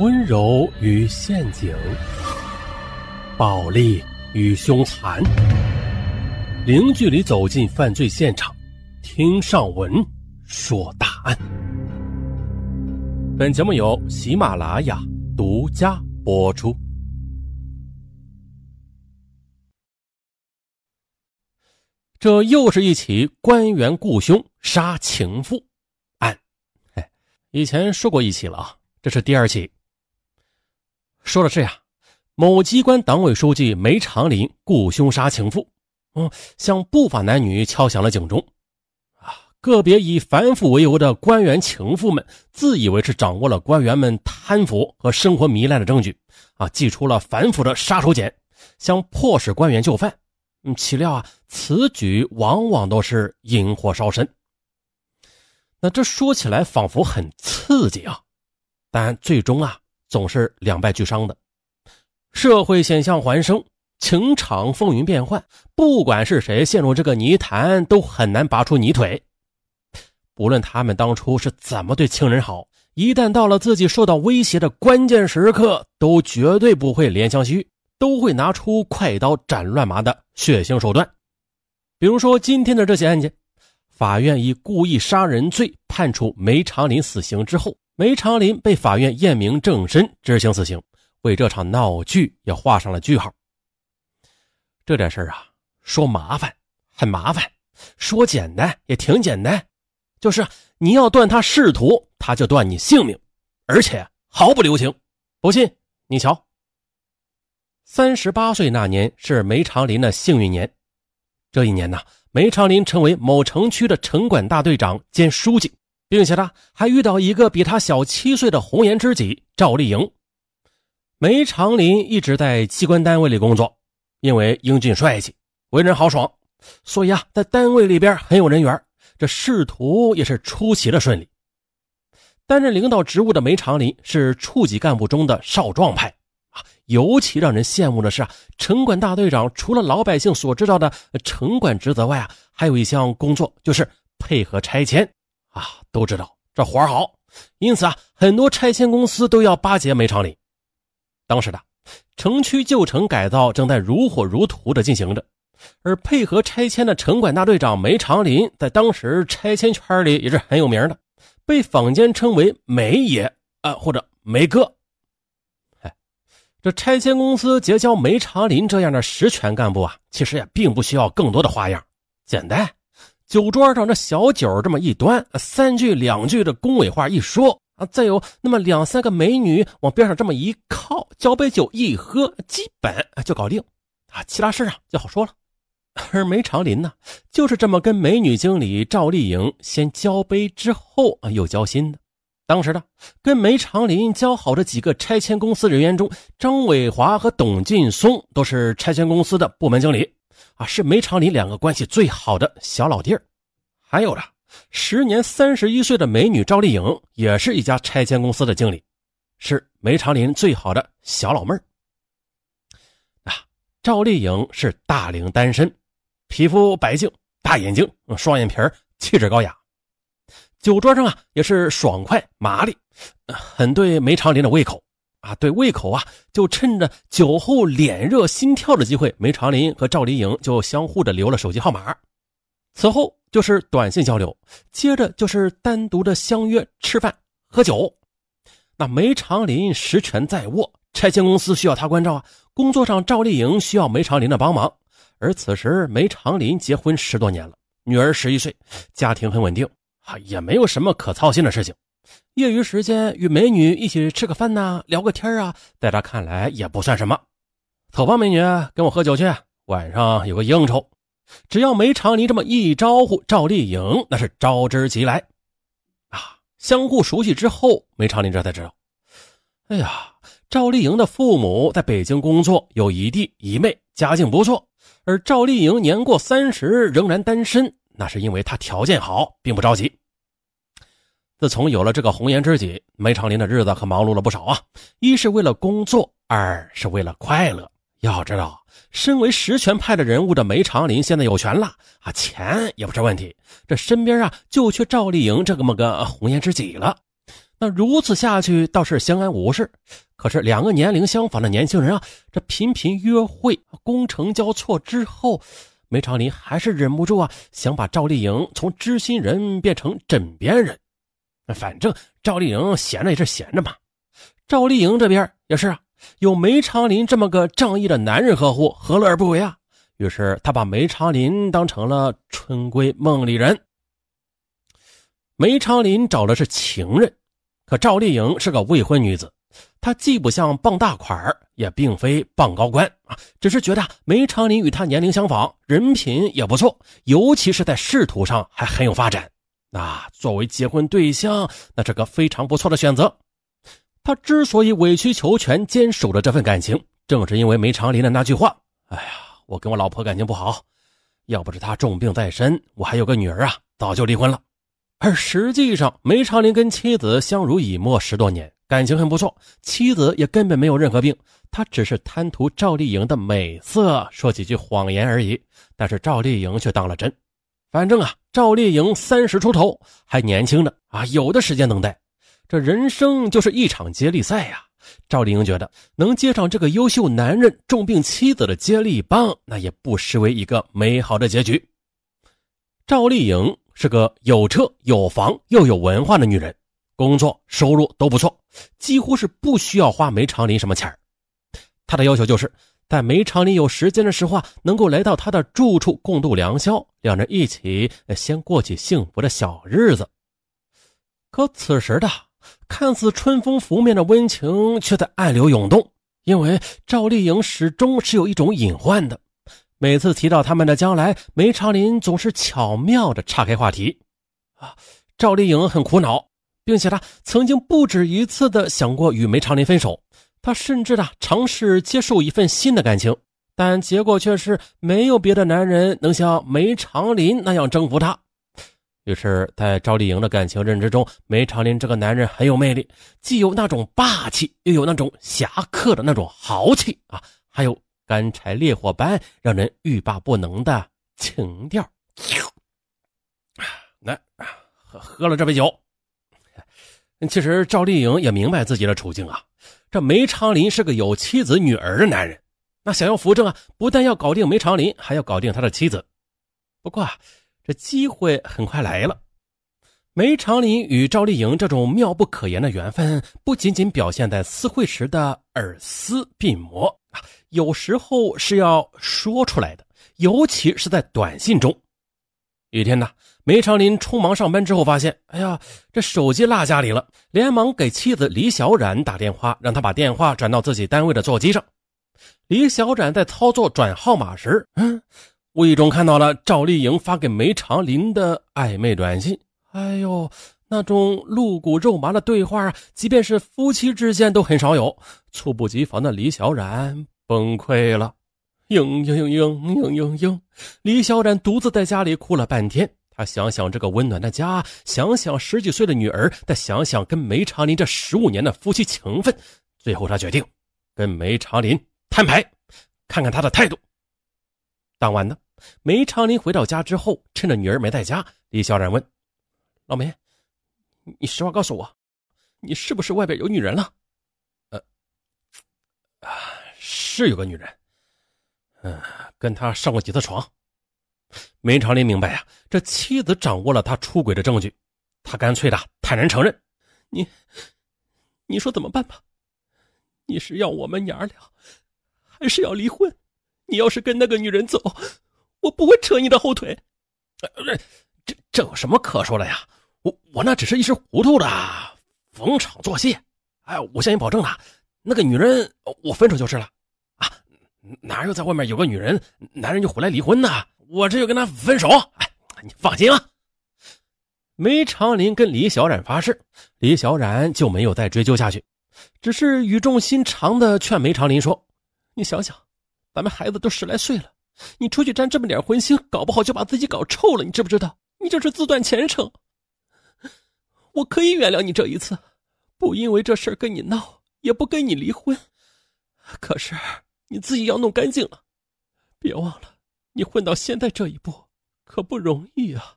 温柔与陷阱，暴力与凶残，零距离走进犯罪现场，听上文说大案。本节目由喜马拉雅独家播出。这又是一起官员雇凶杀情妇案，哎，以前说过一起了啊，这是第二起。说的是呀，某机关党委书记梅长林雇凶杀情妇，嗯，向不法男女敲响了警钟。啊，个别以反腐为由的官员情妇们，自以为是掌握了官员们贪腐和生活糜烂的证据，啊，祭出了反腐的杀手锏，想迫使官员就范。嗯，岂料啊，此举往往都是引火烧身。那这说起来仿佛很刺激啊，但最终啊，总是两败俱伤的。社会险象环生，情场风云变幻，不管是谁陷入这个泥潭，都很难拔出泥腿。不论他们当初是怎么对亲人好，一旦到了自己受到威胁的关键时刻，都绝对不会怜香惜玉。都会拿出快刀斩乱麻的血腥手段，比如说今天的这起案件，法院以故意杀人罪判处梅长林死刑之后，梅长林被法院验明正身，执行死刑，为这场闹剧也画上了句号。这点事儿啊，说麻烦很麻烦，说简单也挺简单，就是你要断他仕途，他就断你性命，而且毫不留情。不信你瞧。三十八岁那年是梅长林的幸运年，这一年呢，梅长林成为某城区的城管大队长兼书记，并且呢，还遇到一个比他小七岁的红颜知己赵丽颖。梅长林一直在机关单位里工作，因为英俊帅气、为人豪爽，所以啊，在单位里边很有人缘，这仕途也是出奇的顺利。担任领导职务的梅长林是处级干部中的少壮派。尤其让人羡慕的是啊，城管大队长除了老百姓所知道的城管职责外啊，还有一项工作就是配合拆迁啊。都知道这活好，因此啊，很多拆迁公司都要巴结梅长林。当时的城区旧城改造正在如火如荼的进行着，而配合拆迁的城管大队长梅长林在当时拆迁圈里也是很有名的，被坊间称为梅爷啊或者梅哥。这拆迁公司结交梅长林这样的实权干部啊，其实也并不需要更多的花样，简单，酒桌上这小酒这么一端，三句两句的恭维话一说啊，再有那么两三个美女往边上这么一靠，交杯酒一喝，基本就搞定啊，其他事啊就好说了。而梅长林呢，就是这么跟美女经理赵丽颖先交杯之后啊，又交心的。当时的跟梅长林交好的几个拆迁公司人员中，张伟华和董劲松都是拆迁公司的部门经理，啊，是梅长林两个关系最好的小老弟儿。还有的，时年三十一岁的美女赵丽颖，也是一家拆迁公司的经理，是梅长林最好的小老妹儿。啊，赵丽颖是大龄单身，皮肤白净，大眼睛，双眼皮儿气质高雅。酒桌上啊，也是爽快麻利，很对梅长林的胃口啊。对胃口啊，就趁着酒后脸热心跳的机会，梅长林和赵丽颖就相互的留了手机号码。此后就是短信交流，接着就是单独的相约吃饭喝酒。那梅长林实权在握，拆迁公司需要他关照啊。工作上，赵丽颖需要梅长林的帮忙。而此时，梅长林结婚十多年了，女儿十一岁，家庭很稳定。啊，也没有什么可操心的事情。业余时间与美女一起吃个饭呐，聊个天啊，在他看来也不算什么。走吧，美女，跟我喝酒去，晚上有个应酬。只要梅长林这么一招呼，赵丽颖那是招之即来。啊，相互熟悉之后，梅长林这才知道，哎呀，赵丽颖的父母在北京工作，有一弟一妹，家境不错，而赵丽颖年过三十，仍然单身。那是因为她条件好，并不着急。自从有了这个红颜知己，梅长林的日子可忙碌了不少啊！一是为了工作，二是为了快乐。要知道，身为实权派的人物的梅长林现在有权了啊，钱也不是问题。这身边啊，就缺赵丽颖这么个红颜知己了。那如此下去倒是相安无事。可是两个年龄相仿的年轻人啊，这频频约会、觥筹交错之后，梅长林还是忍不住啊，想把赵丽颖从知心人变成枕边人。反正赵丽颖闲着也是闲着嘛。赵丽颖这边也是啊，有梅长林这么个仗义的男人呵护，何乐而不为啊？于是他把梅长林当成了春闺梦里人。梅长林找的是情人，可赵丽颖是个未婚女子，她既不像傍大款也并非傍高官啊，只是觉得梅长林与她年龄相仿，人品也不错，尤其是在仕途上还很有发展。那作为结婚对象，那是个非常不错的选择。他之所以委曲求全，坚守着这份感情，正是因为梅长林的那句话：“哎呀，我跟我老婆感情不好，要不是她重病在身，我还有个女儿啊，早就离婚了。”而实际上，梅长林跟妻子相濡以沫十多年，感情很不错。妻子也根本没有任何病，他只是贪图赵丽颖的美色，说几句谎言而已。但是赵丽颖却当了真。反正啊，赵丽颖三十出头，还年轻呢啊，有的时间等待。这人生就是一场接力赛呀。赵丽颖觉得，能接上这个优秀男人重病妻子的接力棒，那也不失为一个美好的结局。赵丽颖。是个有车有房又有文化的女人，工作收入都不错，几乎是不需要花梅长林什么钱她的要求就是在梅长林有时间的时候，能够来到他的住处共度良宵，两人一起先过起幸福的小日子。可此时的看似春风拂面的温情，却在暗流涌动，因为赵丽颖始终是有一种隐患的。每次提到他们的将来，梅长林总是巧妙地岔开话题。啊，赵丽颖很苦恼，并且她曾经不止一次地想过与梅长林分手。她甚至呢尝试接受一份新的感情，但结果却是没有别的男人能像梅长林那样征服她。于是，在赵丽颖的感情认知中，梅长林这个男人很有魅力，既有那种霸气，又有那种侠客的那种豪气啊，还有。干柴烈火般让人欲罢不能的情调。来，喝喝了这杯酒。其实赵丽颖也明白自己的处境啊。这梅长林是个有妻子女儿的男人，那想要扶正啊，不但要搞定梅长林，还要搞定他的妻子。不过啊，这机会很快来了。梅长林与赵丽颖这种妙不可言的缘分，不仅仅表现在私会时的耳丝鬓膜。有时候是要说出来的，尤其是在短信中。一天呢，梅长林匆忙上班之后，发现，哎呀，这手机落家里了，连忙给妻子李小冉打电话，让他把电话转到自己单位的座机上。李小冉在操作转号码时，嗯，无意中看到了赵丽颖发给梅长林的暧昧短信。哎呦！那种露骨肉麻的对话，即便是夫妻之间都很少有。猝不及防的李小冉崩溃了，嘤嘤嘤嘤嘤嘤嘤。李小冉独自在家里哭了半天。她想想这个温暖的家，想想十几岁的女儿，再想想跟梅长林这十五年的夫妻情分，最后她决定跟梅长林摊牌，看看他的态度。当晚呢，梅长林回到家之后，趁着女儿没在家，李小冉问老梅。你实话告诉我，你是不是外边有女人了？呃，啊，是有个女人，嗯，跟他上过几次床。梅长林明白啊，这妻子掌握了他出轨的证据，他干脆的坦然承认。你，你说怎么办吧？你是要我们娘儿俩，还是要离婚？你要是跟那个女人走，我不会扯你的后腿。这这有什么可说的呀？我我那只是一时糊涂的，逢场作戏。哎，我向你保证了，那个女人我分手就是了。啊，哪有在外面有个女人，男人就回来离婚呢？我这就跟他分手。哎，你放心啊。梅长林跟李小冉发誓，李小冉就没有再追究下去，只是语重心长的劝梅长林说：“你想想，咱们孩子都十来岁了，你出去沾这么点荤腥，搞不好就把自己搞臭了。你知不知道？你这是自断前程。”我可以原谅你这一次，不因为这事跟你闹，也不跟你离婚。可是你自己要弄干净了，别忘了，你混到现在这一步可不容易啊。